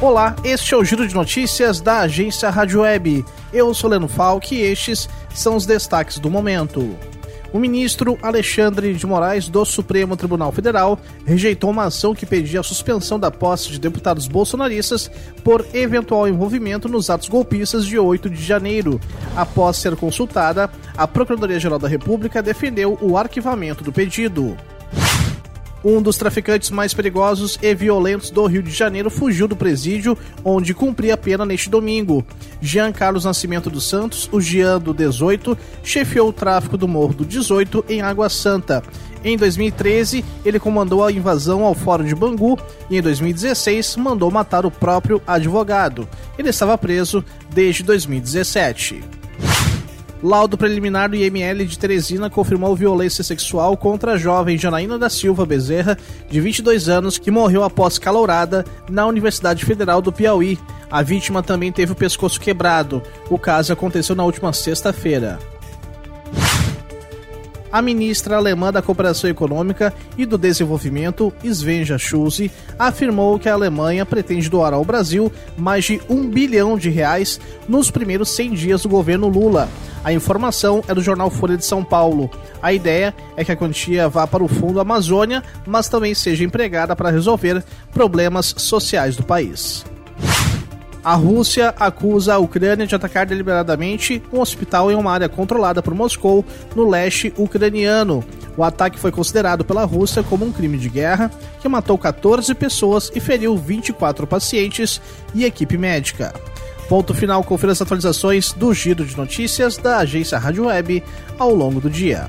Olá, este é o Giro de Notícias da agência Rádio Web. Eu sou Leno Falck e estes são os destaques do momento. O ministro Alexandre de Moraes do Supremo Tribunal Federal rejeitou uma ação que pedia a suspensão da posse de deputados bolsonaristas por eventual envolvimento nos atos golpistas de 8 de janeiro. Após ser consultada, a Procuradoria-Geral da República defendeu o arquivamento do pedido. Um dos traficantes mais perigosos e violentos do Rio de Janeiro fugiu do presídio onde cumpria pena neste domingo. Jean Carlos Nascimento dos Santos, o Jean do 18, chefiou o tráfico do Morro do 18 em Água Santa. Em 2013, ele comandou a invasão ao Fórum de Bangu e em 2016 mandou matar o próprio advogado. Ele estava preso desde 2017. Laudo preliminar do IML de Teresina confirmou violência sexual contra a jovem Janaína da Silva Bezerra, de 22 anos, que morreu após calourada na Universidade Federal do Piauí. A vítima também teve o pescoço quebrado. O caso aconteceu na última sexta-feira. A ministra alemã da Cooperação Econômica e do Desenvolvimento, Svenja Schulze, afirmou que a Alemanha pretende doar ao Brasil mais de um bilhão de reais nos primeiros 100 dias do governo Lula. A informação é do jornal Folha de São Paulo. A ideia é que a quantia vá para o Fundo Amazônia, mas também seja empregada para resolver problemas sociais do país. A Rússia acusa a Ucrânia de atacar deliberadamente um hospital em uma área controlada por Moscou, no leste ucraniano. O ataque foi considerado pela Rússia como um crime de guerra que matou 14 pessoas e feriu 24 pacientes e equipe médica. Ponto final, confira as atualizações do Giro de Notícias da agência Rádio Web ao longo do dia.